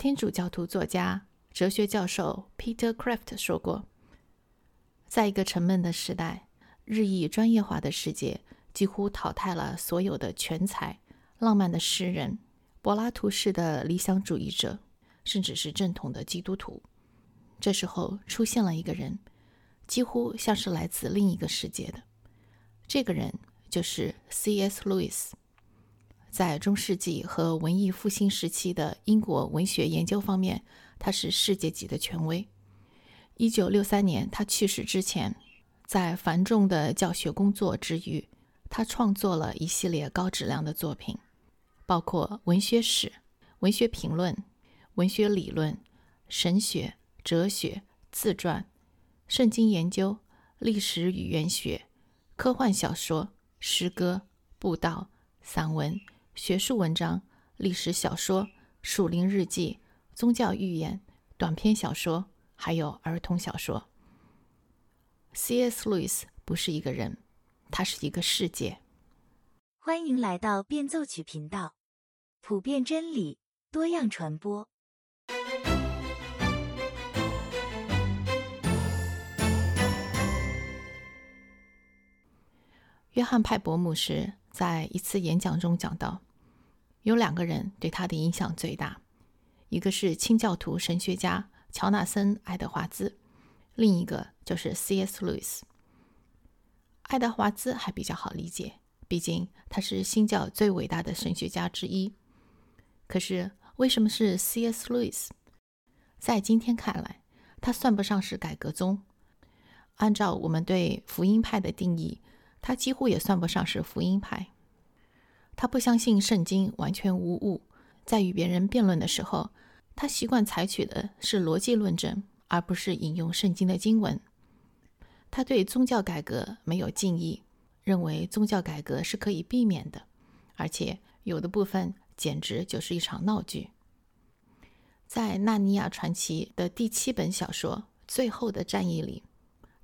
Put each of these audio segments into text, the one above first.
天主教徒作家、哲学教授 Peter Kraft 说过：“在一个沉闷的时代，日益专业化的世界几乎淘汰了所有的全才、浪漫的诗人、柏拉图式的理想主义者，甚至是正统的基督徒。这时候出现了一个人，几乎像是来自另一个世界的。这个人就是 C.S. Lewis。”在中世纪和文艺复兴时期的英国文学研究方面，他是世界级的权威。一九六三年他去世之前，在繁重的教学工作之余，他创作了一系列高质量的作品，包括文学史、文学评论、文学理论、神学、哲学、自传、圣经研究、历史语言学、科幻小说、诗歌、布道、散文。学术文章、历史小说、属灵日记、宗教寓言、短篇小说，还有儿童小说。C.S. Lewis 不是一个人，他是一个世界。欢迎来到变奏曲频道，普遍真理，多样传播。约翰派伯牧师在一次演讲中讲到。有两个人对他的影响最大，一个是清教徒神学家乔纳森·爱德华兹，另一个就是 C.S. 路易斯。爱德华兹还比较好理解，毕竟他是新教最伟大的神学家之一。可是为什么是 C.S. 路易斯？在今天看来，他算不上是改革宗。按照我们对福音派的定义，他几乎也算不上是福音派。他不相信圣经完全无误，在与别人辩论的时候，他习惯采取的是逻辑论证，而不是引用圣经的经文。他对宗教改革没有敬意，认为宗教改革是可以避免的，而且有的部分简直就是一场闹剧。在《纳尼亚传奇》的第七本小说《最后的战役》里，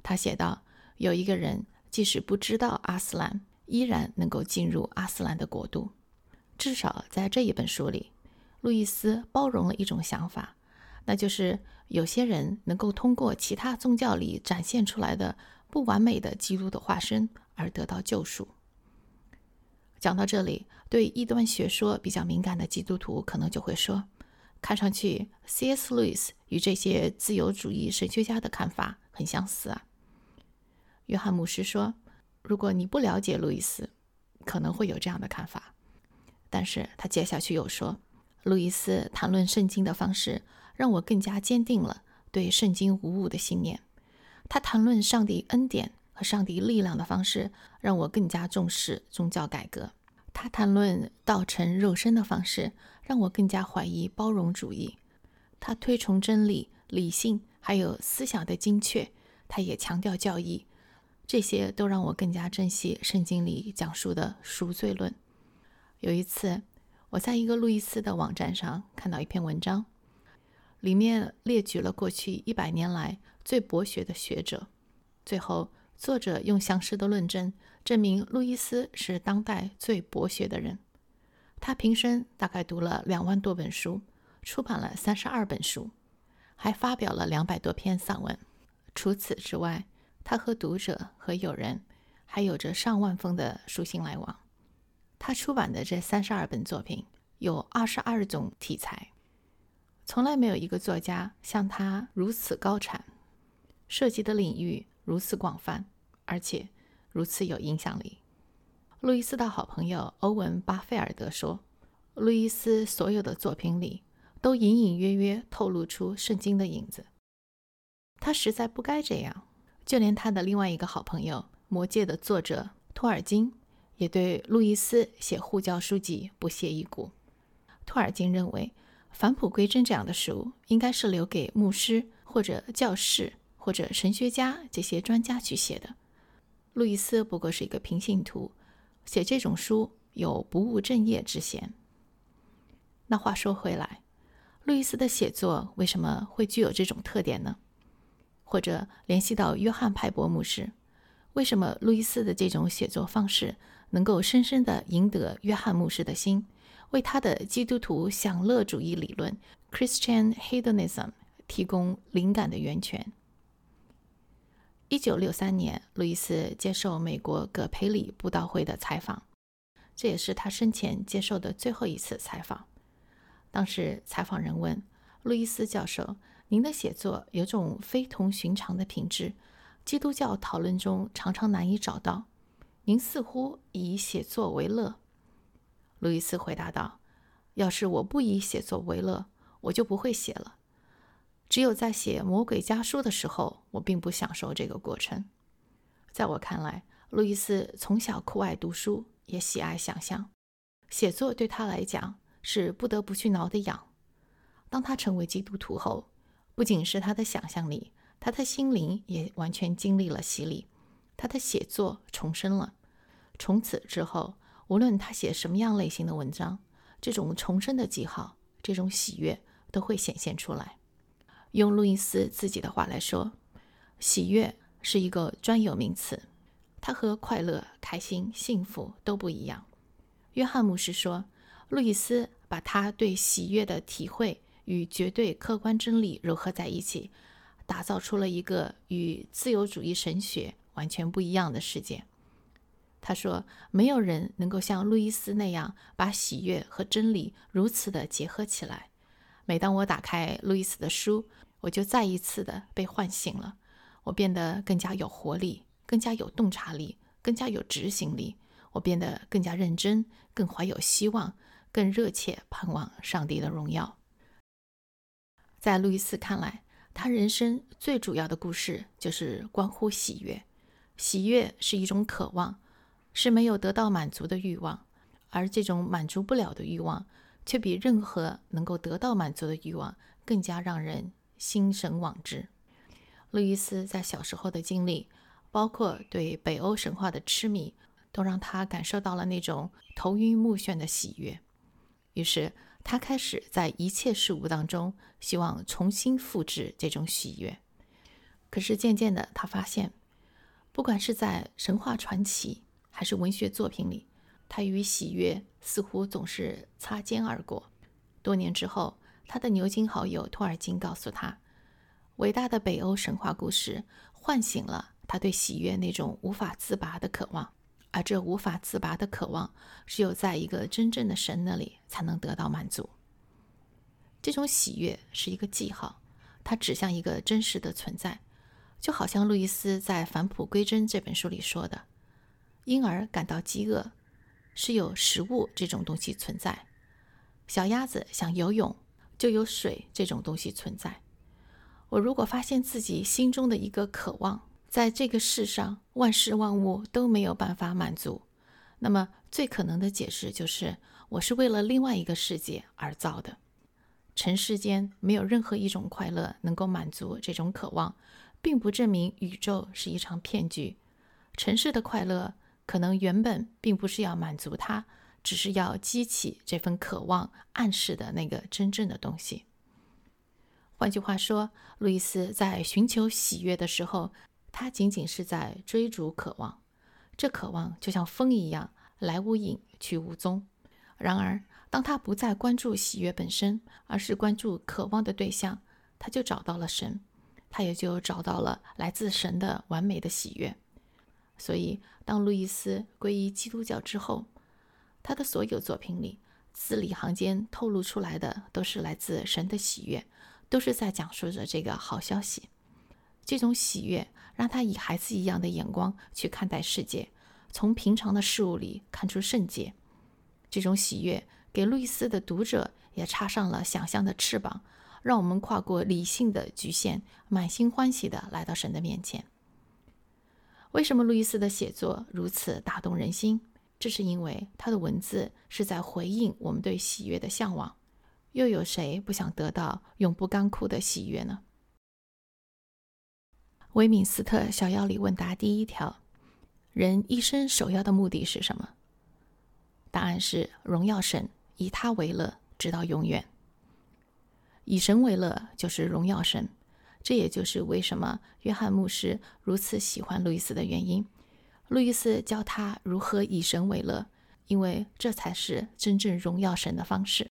他写道：“有一个人，即使不知道阿斯兰。”依然能够进入阿斯兰的国度。至少在这一本书里，路易斯包容了一种想法，那就是有些人能够通过其他宗教里展现出来的不完美的基督的化身而得到救赎。讲到这里，对异端学说比较敏感的基督徒可能就会说：“看上去，C.S. 路易斯与这些自由主义神学家的看法很相似啊。”约翰牧师说。如果你不了解路易斯，可能会有这样的看法。但是他接下去又说，路易斯谈论圣经的方式让我更加坚定了对圣经无误的信念。他谈论上帝恩典和上帝力量的方式让我更加重视宗教改革。他谈论道成肉身的方式让我更加怀疑包容主义。他推崇真理、理性还有思想的精确。他也强调教义。这些都让我更加珍惜圣经里讲述的赎罪论。有一次，我在一个路易斯的网站上看到一篇文章，里面列举了过去一百年来最博学的学者。最后，作者用详实的论证证明路易斯是当代最博学的人。他平生大概读了两万多本书，出版了三十二本书，还发表了两百多篇散文。除此之外，他和读者和友人还有着上万封的书信来往。他出版的这三十二本作品有二十二种题材，从来没有一个作家像他如此高产，涉及的领域如此广泛，而且如此有影响力。路易斯的好朋友欧文·巴菲尔德说：“路易斯所有的作品里都隐隐约约透露出圣经的影子。他实在不该这样。”就连他的另外一个好朋友《魔戒》的作者托尔金，也对路易斯写护教书籍不屑一顾。托尔金认为，返璞归真这样的书应该是留给牧师或者教士或者神学家这些专家去写的。路易斯不过是一个平信徒，写这种书有不务正业之嫌。那话说回来，路易斯的写作为什么会具有这种特点呢？或者联系到约翰派伯牧师，为什么路易斯的这种写作方式能够深深地赢得约翰牧师的心？为他的基督徒享乐主义理论 （Christian Hedonism） 提供灵感的源泉。一九六三年，路易斯接受美国葛培理布道会的采访，这也是他生前接受的最后一次采访。当时采访人问路易斯教授：“您的写作有种非同寻常的品质，基督教讨论中常常难以找到。您似乎以写作为乐。”路易斯回答道：“要是我不以写作为乐，我就不会写了。只有在写《魔鬼家书》的时候，我并不享受这个过程。”在我看来，路易斯从小酷爱读书，也喜爱想象，写作对他来讲是不得不去挠的痒。当他成为基督徒后，不仅是他的想象力，他的心灵也完全经历了洗礼，他的写作重生了。从此之后。无论他写什么样类型的文章，这种重生的记号，这种喜悦都会显现出来。用路易斯自己的话来说，喜悦是一个专有名词，它和快乐、开心、幸福都不一样。约翰牧师说，路易斯把他对喜悦的体会与绝对客观真理糅合在一起，打造出了一个与自由主义神学完全不一样的世界。他说：“没有人能够像路易斯那样把喜悦和真理如此的结合起来。每当我打开路易斯的书，我就再一次的被唤醒了。我变得更加有活力，更加有洞察力，更加有执行力。我变得更加认真，更怀有希望，更热切盼望上帝的荣耀。”在路易斯看来，他人生最主要的故事就是关乎喜悦。喜悦是一种渴望。是没有得到满足的欲望，而这种满足不了的欲望，却比任何能够得到满足的欲望更加让人心神往之。路易斯在小时候的经历，包括对北欧神话的痴迷，都让他感受到了那种头晕目眩的喜悦。于是，他开始在一切事物当中希望重新复制这种喜悦。可是，渐渐的，他发现，不管是在神话传奇，还是文学作品里，他与喜悦似乎总是擦肩而过。多年之后，他的牛津好友托尔金告诉他，伟大的北欧神话故事唤醒了他对喜悦那种无法自拔的渴望，而这无法自拔的渴望，只有在一个真正的神那里才能得到满足。这种喜悦是一个记号，它指向一个真实的存在，就好像路易斯在《返璞归真》这本书里说的。婴儿感到饥饿，是有食物这种东西存在；小鸭子想游泳，就有水这种东西存在。我如果发现自己心中的一个渴望，在这个世上万事万物都没有办法满足，那么最可能的解释就是我是为了另外一个世界而造的。尘世间没有任何一种快乐能够满足这种渴望，并不证明宇宙是一场骗局。尘世的快乐。可能原本并不是要满足它，只是要激起这份渴望暗示的那个真正的东西。换句话说，路易斯在寻求喜悦的时候，他仅仅是在追逐渴望。这渴望就像风一样，来无影去无踪。然而，当他不再关注喜悦本身，而是关注渴望的对象，他就找到了神，他也就找到了来自神的完美的喜悦。所以，当路易斯皈依基督教之后，他的所有作品里字里行间透露出来的都是来自神的喜悦，都是在讲述着这个好消息。这种喜悦让他以孩子一样的眼光去看待世界，从平常的事物里看出圣洁。这种喜悦给路易斯的读者也插上了想象的翅膀，让我们跨过理性的局限，满心欢喜地来到神的面前。为什么路易斯的写作如此打动人心？这是因为他的文字是在回应我们对喜悦的向往。又有谁不想得到永不干枯的喜悦呢？威敏斯特小要理问答第一条：人一生首要的目的是什么？答案是荣耀神，以他为乐，直到永远。以神为乐，就是荣耀神。这也就是为什么约翰牧师如此喜欢路易斯的原因。路易斯教他如何以神为乐，因为这才是真正荣耀神的方式。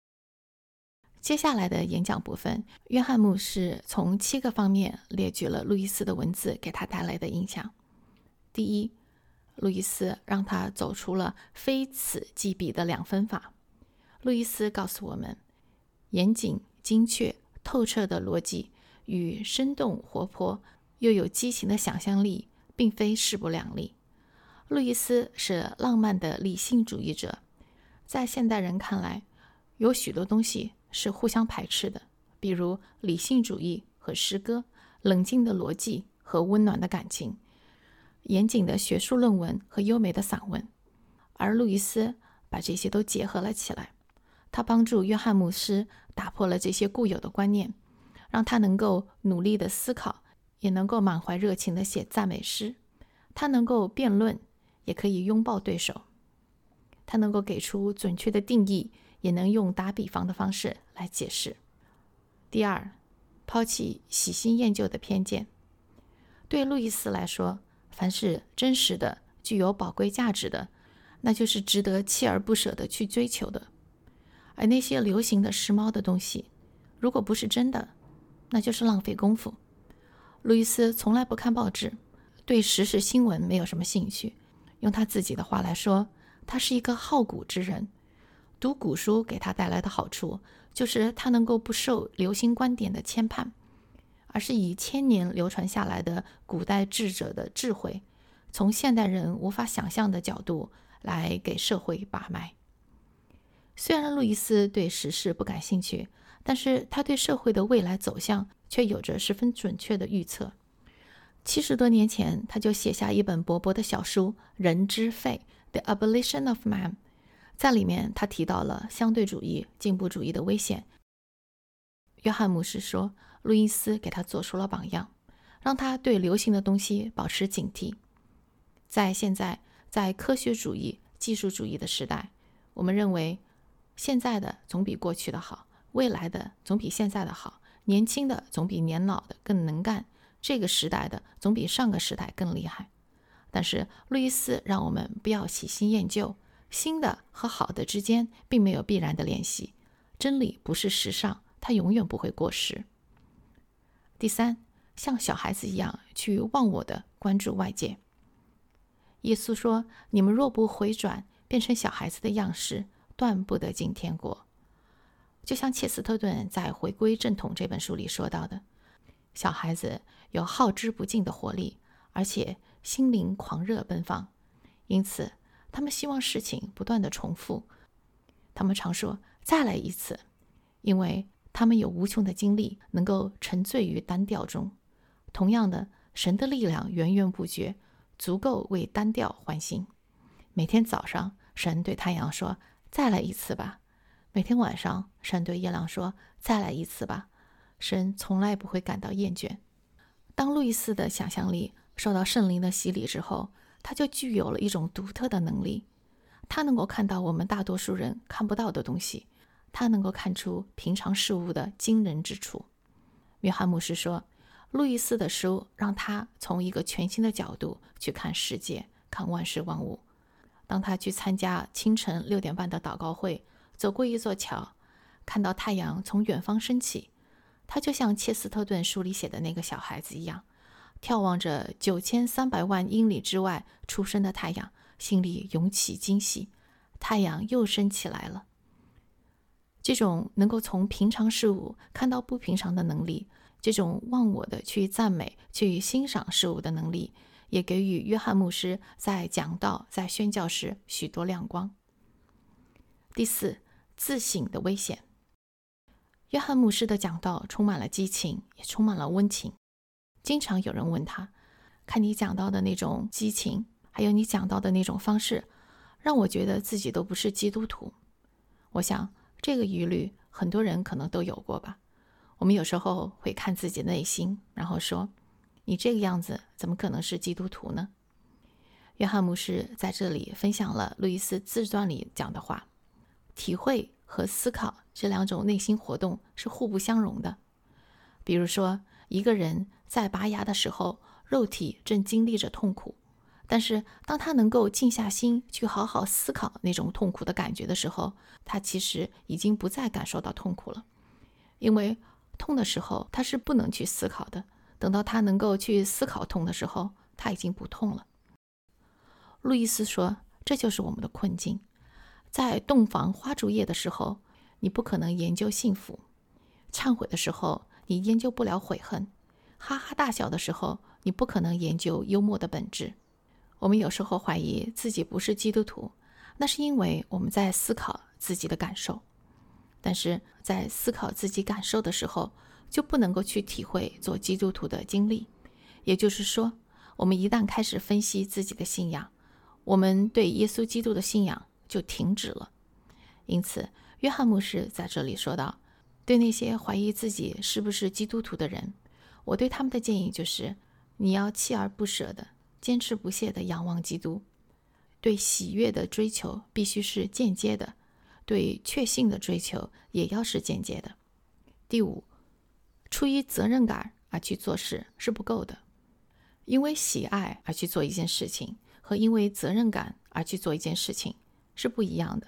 接下来的演讲部分，约翰牧师从七个方面列举了路易斯的文字给他带来的影响。第一，路易斯让他走出了非此即彼的两分法。路易斯告诉我们，严谨、精确、透彻的逻辑与生动活泼又有激情的想象力，并非势不两立。路易斯是浪漫的理性主义者，在现代人看来，有许多东西。是互相排斥的，比如理性主义和诗歌，冷静的逻辑和温暖的感情，严谨的学术论文和优美的散文。而路易斯把这些都结合了起来，他帮助约翰牧师打破了这些固有的观念，让他能够努力的思考，也能够满怀热情的写赞美诗。他能够辩论，也可以拥抱对手。他能够给出准确的定义。也能用打比方的方式来解释。第二，抛弃喜新厌旧的偏见。对路易斯来说，凡是真实的、具有宝贵价值的，那就是值得锲而不舍的去追求的。而那些流行的、时髦的东西，如果不是真的，那就是浪费功夫。路易斯从来不看报纸，对时事新闻没有什么兴趣。用他自己的话来说，他是一个好古之人。读古书给他带来的好处，就是他能够不受流行观点的牵绊，而是以千年流传下来的古代智者的智慧，从现代人无法想象的角度来给社会把脉。虽然路易斯对时事不感兴趣，但是他对社会的未来走向却有着十分准确的预测。七十多年前，他就写下一本薄薄的小书《人之肺》（The Abolition of Man）。在里面，他提到了相对主义、进步主义的危险。约翰牧师说，路易斯给他做出了榜样，让他对流行的东西保持警惕。在现在，在科学主义、技术主义的时代，我们认为现在的总比过去的好，未来的总比现在的好，年轻的总比年老的更能干，这个时代的总比上个时代更厉害。但是，路易斯让我们不要喜新厌旧。新的和好的之间并没有必然的联系，真理不是时尚，它永远不会过时。第三，像小孩子一样去忘我的关注外界。耶稣说：“你们若不回转，变成小孩子的样式，断不得进天国。”就像切斯特顿在《回归正统》这本书里说到的，小孩子有耗之不尽的活力，而且心灵狂热奔放，因此。他们希望事情不断的重复，他们常说“再来一次”，因为他们有无穷的精力，能够沉醉于单调中。同样的，神的力量源源不绝，足够为单调换新。每天早上，神对太阳说：“再来一次吧。”每天晚上，神对月亮说：“再来一次吧。”神从来不会感到厌倦。当路易斯的想象力受到圣灵的洗礼之后，他就具有了一种独特的能力，他能够看到我们大多数人看不到的东西，他能够看出平常事物的惊人之处。约翰牧师说，路易斯的书让他从一个全新的角度去看世界，看万事万物。当他去参加清晨六点半的祷告会，走过一座桥，看到太阳从远方升起，他就像切斯特顿书里写的那个小孩子一样。眺望着九千三百万英里之外出生的太阳，心里涌起惊喜。太阳又升起来了。这种能够从平常事物看到不平常的能力，这种忘我的去赞美、去欣赏事物的能力，也给予约翰牧师在讲道、在宣教时许多亮光。第四，自省的危险。约翰牧师的讲道充满了激情，也充满了温情。经常有人问他：“看你讲到的那种激情，还有你讲到的那种方式，让我觉得自己都不是基督徒。”我想这个疑虑很多人可能都有过吧。我们有时候会看自己内心，然后说：“你这个样子怎么可能是基督徒呢？”约翰牧师在这里分享了路易斯自传里讲的话：“体会和思考这两种内心活动是互不相容的。”比如说，一个人。在拔牙的时候，肉体正经历着痛苦，但是当他能够静下心去好好思考那种痛苦的感觉的时候，他其实已经不再感受到痛苦了，因为痛的时候他是不能去思考的。等到他能够去思考痛的时候，他已经不痛了。路易斯说：“这就是我们的困境。在洞房花烛夜的时候，你不可能研究幸福；忏悔的时候，你研究不了悔恨；哈哈大笑的时候，你不可能研究幽默的本质。我们有时候怀疑自己不是基督徒，那是因为我们在思考自己的感受。但是在思考自己感受的时候，就不能够去体会做基督徒的经历，也就是说，我们一旦开始分析自己的信仰，我们对耶稣基督的信仰就停止了。因此，约翰牧师在这里说道：“对那些怀疑自己是不是基督徒的人，我对他们的建议就是：你要锲而不舍的、坚持不懈的仰望基督。对喜悦的追求必须是间接的，对确信的追求也要是间接的。”第五。出于责任感而去做事是不够的，因为喜爱而去做一件事情和因为责任感而去做一件事情是不一样的。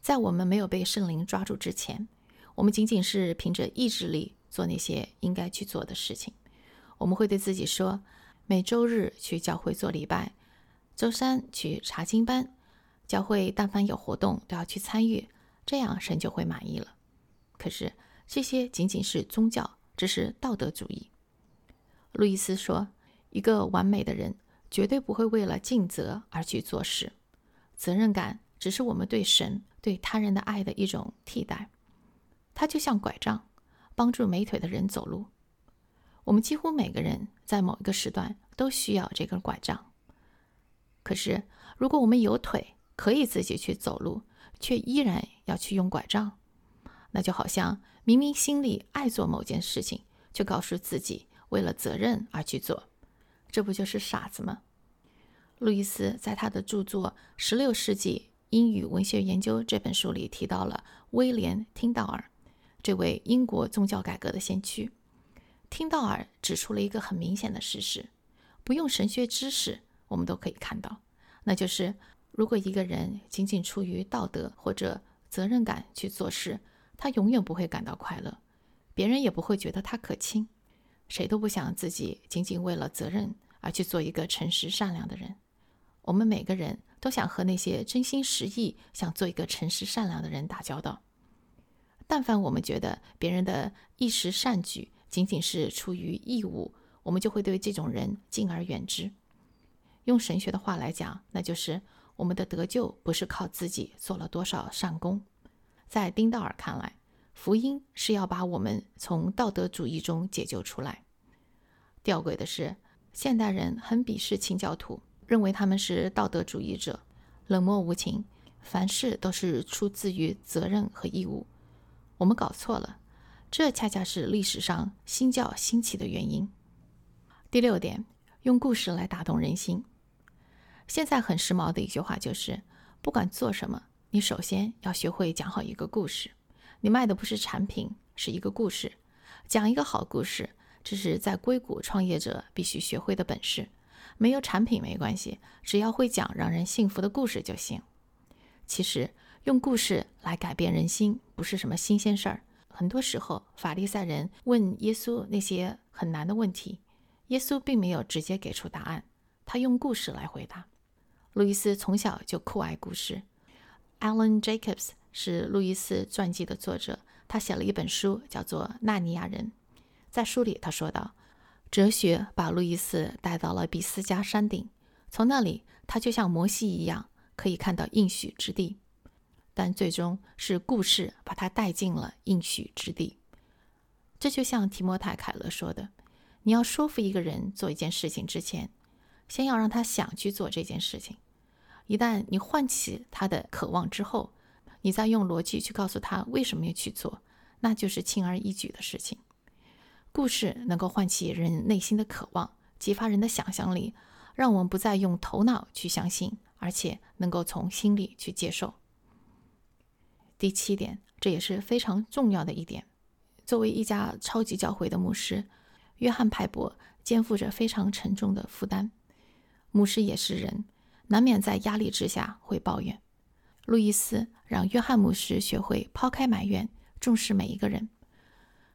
在我们没有被圣灵抓住之前，我们仅仅是凭着意志力做那些应该去做的事情。我们会对自己说：每周日去教会做礼拜，周三去查经班，教会但凡有活动都要去参与，这样神就会满意了。可是。这些仅仅是宗教，这是道德主义。路易斯说：“一个完美的人绝对不会为了尽责而去做事，责任感只是我们对神、对他人的爱的一种替代。它就像拐杖，帮助没腿的人走路。我们几乎每个人在某一个时段都需要这根拐杖。可是，如果我们有腿，可以自己去走路，却依然要去用拐杖。”那就好像明明心里爱做某件事情，却告诉自己为了责任而去做，这不就是傻子吗？路易斯在他的著作《十六世纪英语文学研究》这本书里提到了威廉·听道尔这位英国宗教改革的先驱。听道尔指出了一个很明显的事实：不用神学知识，我们都可以看到，那就是如果一个人仅仅出于道德或者责任感去做事，他永远不会感到快乐，别人也不会觉得他可亲，谁都不想自己仅仅为了责任而去做一个诚实善良的人。我们每个人都想和那些真心实意想做一个诚实善良的人打交道。但凡我们觉得别人的一时善举仅仅是出于义务，我们就会对这种人敬而远之。用神学的话来讲，那就是我们的得救不是靠自己做了多少善功。在丁道尔看来，福音是要把我们从道德主义中解救出来。吊诡的是，现代人很鄙视清教徒，认为他们是道德主义者，冷漠无情，凡事都是出自于责任和义务。我们搞错了，这恰恰是历史上新教兴起的原因。第六点，用故事来打动人心。现在很时髦的一句话就是：不管做什么。你首先要学会讲好一个故事。你卖的不是产品，是一个故事。讲一个好故事，这是在硅谷创业者必须学会的本事。没有产品没关系，只要会讲让人信服的故事就行。其实用故事来改变人心不是什么新鲜事儿。很多时候，法利赛人问耶稣那些很难的问题，耶稣并没有直接给出答案，他用故事来回答。路易斯从小就酷爱故事。Alan Jacobs 是路易斯传记的作者，他写了一本书，叫做《纳尼亚人》。在书里，他说道：“哲学把路易斯带到了比斯加山顶，从那里，他就像摩西一样，可以看到应许之地。但最终是故事把他带进了应许之地。这就像提摩太·凯勒说的：你要说服一个人做一件事情之前，先要让他想去做这件事情。”一旦你唤起他的渴望之后，你再用逻辑去告诉他为什么要去做，那就是轻而易举的事情。故事能够唤起人内心的渴望，激发人的想象力，让我们不再用头脑去相信，而且能够从心里去接受。第七点，这也是非常重要的一点。作为一家超级教会的牧师，约翰派伯肩负着非常沉重的负担。牧师也是人，难免在压力之下会抱怨。路易斯让约翰牧师学会抛开埋怨，重视每一个人。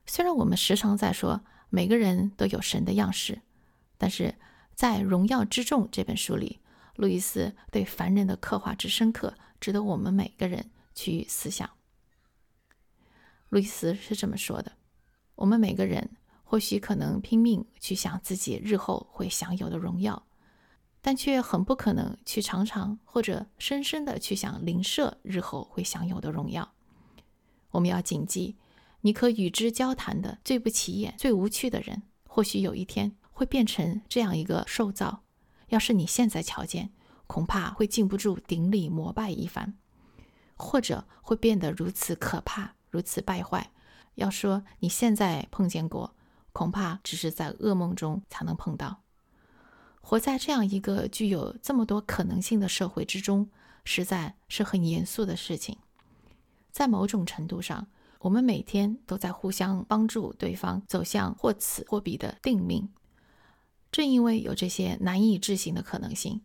虽然我们时常在说每个人都有神的样式，但是在《荣耀之众》这本书里，路易斯对凡人的刻画之深刻，值得我们每个人去思想。路易斯是这么说的：“我们每个人或许可能拼命去想自己日后会享有的荣耀。”但却很不可能去常常或者深深的去想灵舍日后会享有的荣耀。我们要谨记，你可与之交谈的最不起眼、最无趣的人，或许有一天会变成这样一个受造。要是你现在瞧见，恐怕会禁不住顶礼膜拜一番；或者会变得如此可怕、如此败坏。要说你现在碰见过，恐怕只是在噩梦中才能碰到。活在这样一个具有这么多可能性的社会之中，实在是很严肃的事情。在某种程度上，我们每天都在互相帮助对方走向或此或彼的定命。正因为有这些难以置信的可能性，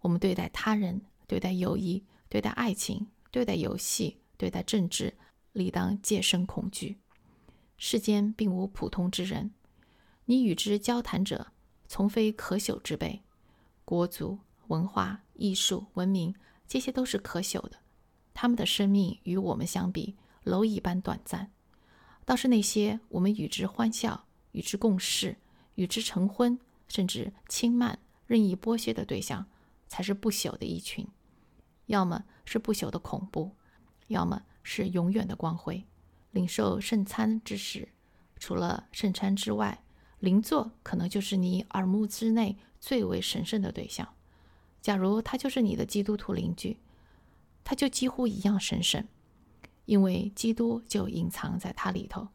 我们对待他人、对待友谊、对待爱情、对待游戏、对待政治，理当戒慎恐惧。世间并无普通之人，你与之交谈者。从非可朽之辈，国族、文化、艺术、文明，这些都是可朽的。他们的生命与我们相比，蝼蚁般短暂。倒是那些我们与之欢笑、与之共事、与之成婚，甚至轻慢、任意剥削的对象，才是不朽的一群。要么是不朽的恐怖，要么是永远的光辉。领受圣餐之时，除了圣餐之外。邻座可能就是你耳目之内最为神圣的对象。假如他就是你的基督徒邻居，他就几乎一样神圣，因为基督就隐藏在他里头，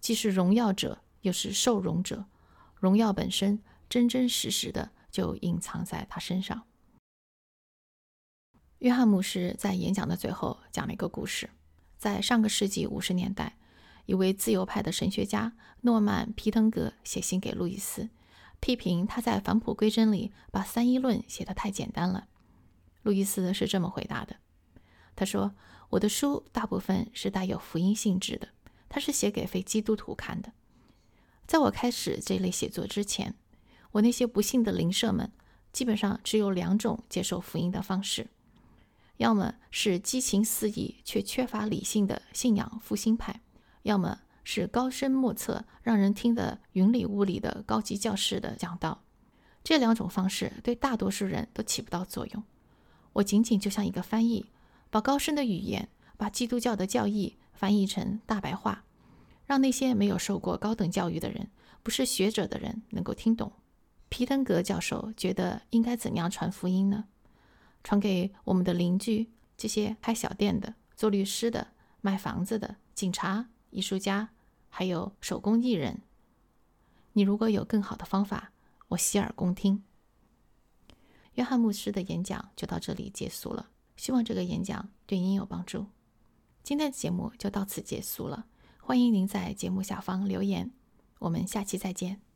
既是荣耀者，又是受荣者。荣耀本身真真实实的就隐藏在他身上。约翰牧师在演讲的最后讲了一个故事，在上个世纪五十年代。一位自由派的神学家诺曼·皮滕格写信给路易斯，批评他在返璞归真里把三一论写得太简单了。路易斯是这么回答的：“他说，我的书大部分是带有福音性质的，它是写给非基督徒看的。在我开始这类写作之前，我那些不幸的邻舍们基本上只有两种接受福音的方式：要么是激情四溢却缺乏理性的信仰复兴派。”要么是高深莫测、让人听得云里雾里的高级教士的讲道，这两种方式对大多数人都起不到作用。我仅仅就像一个翻译，把高深的语言、把基督教的教义翻译成大白话，让那些没有受过高等教育的人、不是学者的人能够听懂。皮登格教授觉得应该怎样传福音呢？传给我们的邻居，这些开小店的、做律师的、卖房子的、警察。艺术家，还有手工艺人。你如果有更好的方法，我洗耳恭听。约翰牧师的演讲就到这里结束了，希望这个演讲对您有帮助。今天的节目就到此结束了，欢迎您在节目下方留言，我们下期再见。